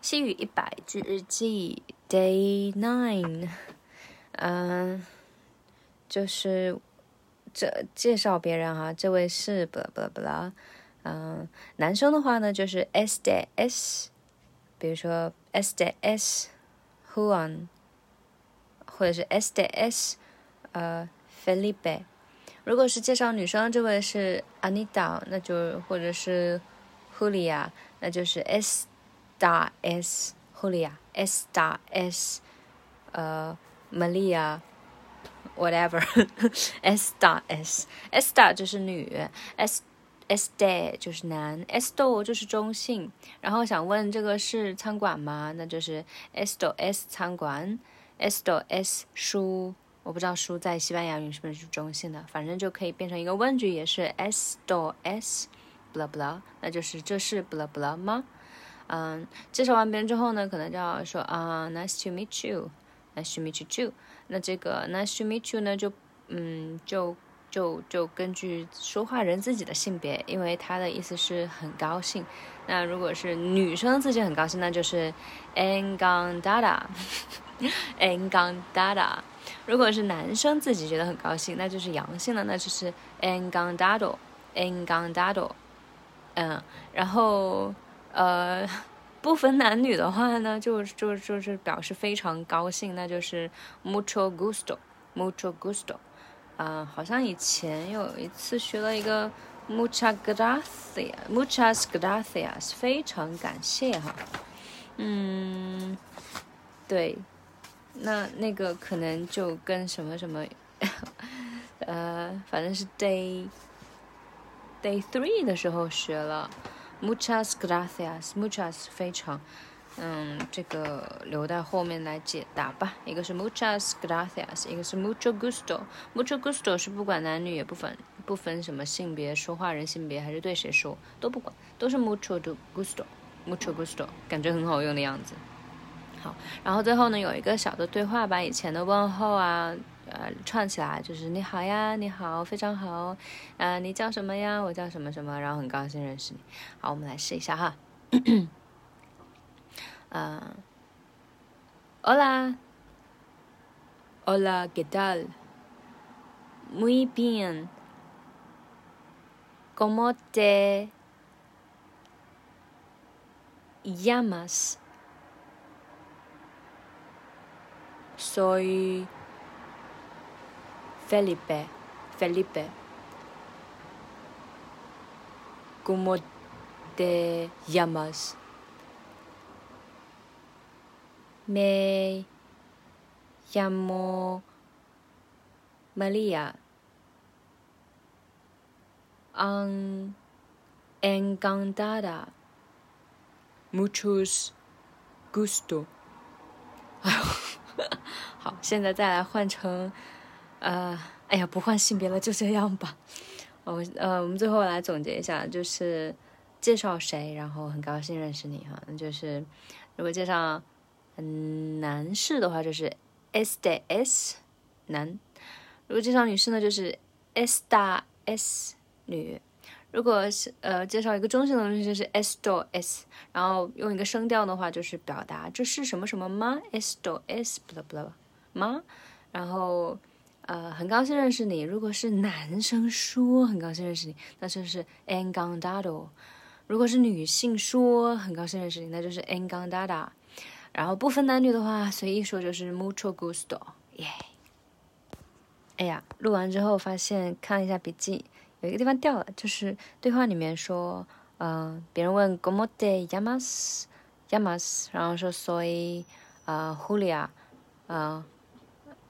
西语一百句日记，Day Nine，嗯，就是这介绍别人哈，这位是不啦不啦不啦，嗯，男生的话呢就是 S D S，比如说 S 的 S，Huan，或者是 S D S，呃，Felipe。如果是介绍女生，这位是 Anita，那就或者是 Julia，那就是 S 大 S Julia，S 大 S，呃，Maria，whatever，S 大 S，S 大就是女，S S day 就是男，S do 就是中性。然后想问这个是餐馆吗？那就是 S do S 餐馆，S do S 书。我不知道书在西班牙语是不是中性的，反正就可以变成一个问句，也是 s do s，blah blah，那就是这是 blah blah 吗？嗯，介绍完别人之后呢，可能就要说啊，nice to meet you，nice to meet you too。那这个 nice to meet you 呢，就嗯，就就就根据说话人自己的性别，因为他的意思是很高兴。那如果是女生自己很高兴，那就是 encantada，encantada。如果是男生自己觉得很高兴，那就是阳性的，那就是 engandado，engandado。嗯，然后呃，不分男女的话呢，就就就是表示非常高兴，那就是 mucho gusto，mucho gusto。啊，好像以前有一次学了一个 muchas gracias，muchas gracias，非常感谢哈。嗯，对。那那个可能就跟什么什么，呃，反正是 day day three 的时候学了，muchas gracias，muchas 非常，嗯，这个留在后面来解答吧。一个是 muchas gracias，一个是 mucho gusto，mucho gusto 是不管男女也不分不分什么性别，说话人性别还是对谁说都不管，都是 mucho gusto，mucho gusto，感觉很好用的样子。好，然后最后呢，有一个小的对话，把以前的问候啊，呃，串起来，就是你好呀，你好，非常好，啊，你叫什么呀？我叫什么什么，然后很高兴认识你。好，我们来试一下哈。嗯，Hola，Hola，¿qué tal？Muy bien，¿cómo te llamas？Soy Felipe, Felipe. ¿Cómo te llamas? Me llamo María. An encantada. Muchos gusto. 好，现在再来换成，呃，哎呀，不换性别了，就这样吧。我呃，我们最后来总结一下，就是介绍谁，然后很高兴认识你哈。就是如果介绍嗯男士的话，就是 S 的 S 男；如果介绍女士呢，就是 S 大 S 女。如果是呃介绍一个中性的东西，就是 s do s，然后用一个声调的话，就是表达这是什么什么吗？s do s blah blah 吗？然后呃很高兴认识你。如果是男生说很高兴认识你，那就是 encantado；如果是女性说很高兴认识你，那就是 encantada。然后不分男女的话，随意说就是 mucho gusto。耶！哎呀，录完之后发现看了一下笔记。有一个地方掉了，就是对话里面说，嗯，别人问 “cómo te llamas”，llamas，然后说 “soy”，呃，Julia，呃，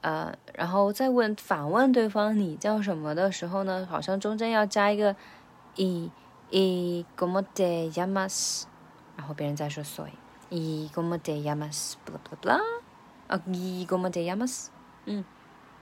呃然后再问反问对方你叫什么的时候呢好像中间要加一个一一个么得呀么死然后别人再说所以一个么得呀么死不啦不啦不啦。啊一个么得呀么死嗯。